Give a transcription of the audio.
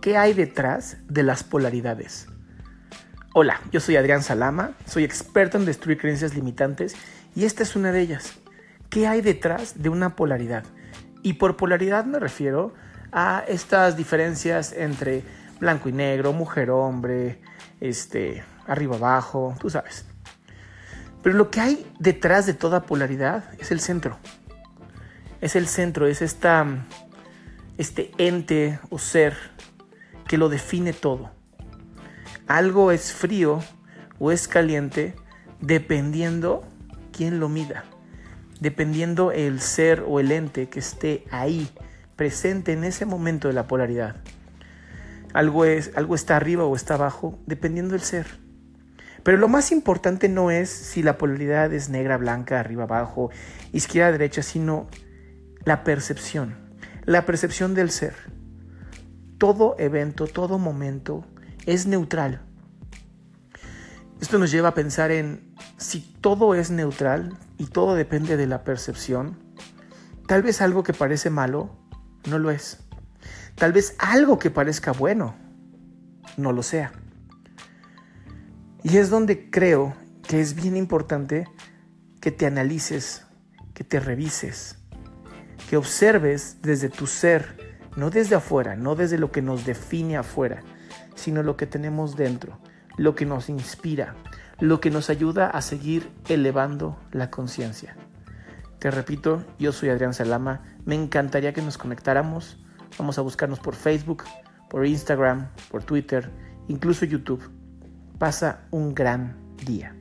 ¿Qué hay detrás de las polaridades? Hola, yo soy Adrián Salama, soy experto en destruir creencias limitantes y esta es una de ellas. ¿Qué hay detrás de una polaridad? Y por polaridad me refiero a estas diferencias entre blanco y negro, mujer-hombre, este, arriba-abajo, tú sabes. Pero lo que hay detrás de toda polaridad es el centro. Es el centro, es esta, este ente o ser que lo define todo. Algo es frío o es caliente dependiendo quién lo mida, dependiendo el ser o el ente que esté ahí, presente en ese momento de la polaridad. Algo, es, algo está arriba o está abajo, dependiendo del ser. Pero lo más importante no es si la polaridad es negra, blanca, arriba, abajo, izquierda, derecha, sino la percepción, la percepción del ser. Todo evento, todo momento es neutral. Esto nos lleva a pensar en si todo es neutral y todo depende de la percepción, tal vez algo que parece malo no lo es. Tal vez algo que parezca bueno no lo sea. Y es donde creo que es bien importante que te analices, que te revises, que observes desde tu ser, no desde afuera, no desde lo que nos define afuera, sino lo que tenemos dentro, lo que nos inspira, lo que nos ayuda a seguir elevando la conciencia. Te repito, yo soy Adrián Salama, me encantaría que nos conectáramos, vamos a buscarnos por Facebook, por Instagram, por Twitter, incluso YouTube. Pasa un gran día.